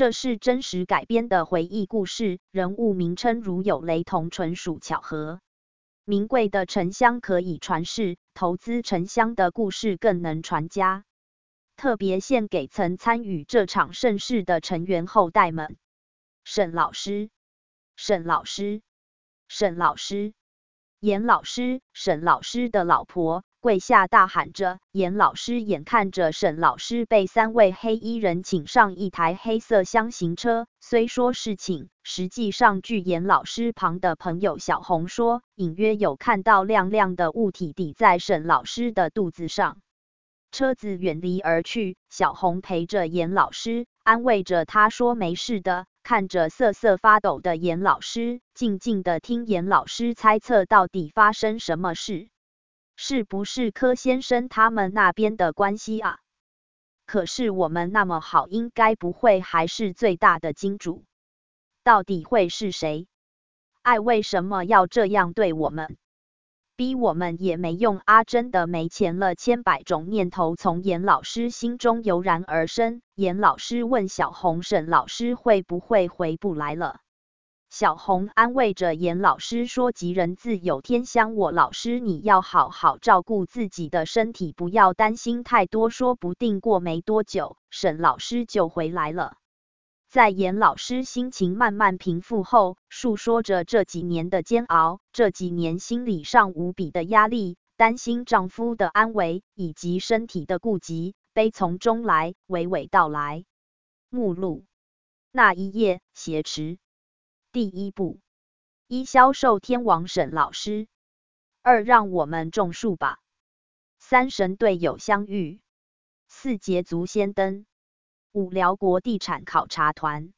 这是真实改编的回忆故事，人物名称如有雷同，纯属巧合。名贵的沉香可以传世，投资沉香的故事更能传家。特别献给曾参与这场盛世的成员后代们。沈老师，沈老师，沈老师，严老师，沈老师的老婆跪下大喊着。严老师眼看着沈老师被三位黑衣人请上一台黑色箱型车，虽说是请，实际上据严老师旁的朋友小红说，隐约有看到亮亮的物体抵在沈老师的肚子上。车子远离而去，小红陪着严老师，安慰着他说：“没事的。”看着瑟瑟发抖的严老师，静静的听严老师猜测到底发生什么事，是不是柯先生他们那边的关系啊？可是我们那么好，应该不会还是最大的金主？到底会是谁？爱为什么要这样对我们？逼我们也没用啊！真的没钱了。千百种念头从严老师心中油然而生。严老师问小红：“沈老师会不会回不来了？”小红安慰着严老师说：“吉人自有天相，我老师你要好好照顾自己的身体，不要担心太多，说不定过没多久，沈老师就回来了。”在严老师心情慢慢平复后，述说着这几年的煎熬，这几年心理上无比的压力，担心丈夫的安危以及身体的顾及，悲从中来，娓娓道来。目录：那一夜挟持。第一步：一销售天王沈老师。二让我们种树吧。三神队友相遇。四捷足先登。五辽国地产考察团，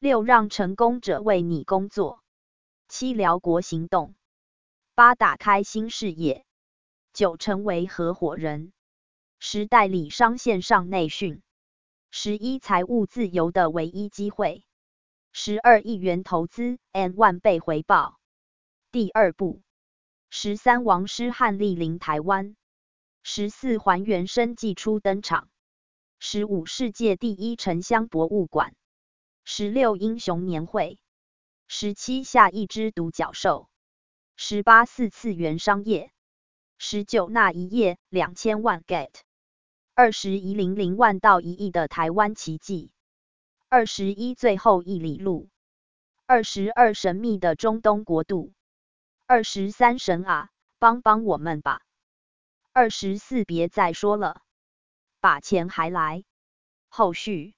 六让成功者为你工作，七辽国行动，八打开新事业，九成为合伙人，十代理商线上内训，十一财务自由的唯一机会，十二亿元投资 and 万倍回报。第二步，十三王师汉莅临台湾，十四还原生技初登场。十五世界第一沉香博物馆，十六英雄年会，十七下一只独角兽，十八四次元商业，十九那一夜两千万 get，二十一零零万到一亿的台湾奇迹，二十一最后一里路，二十二神秘的中东国度，二十三神啊，帮帮我们吧，二十四别再说了。把钱还来，后续。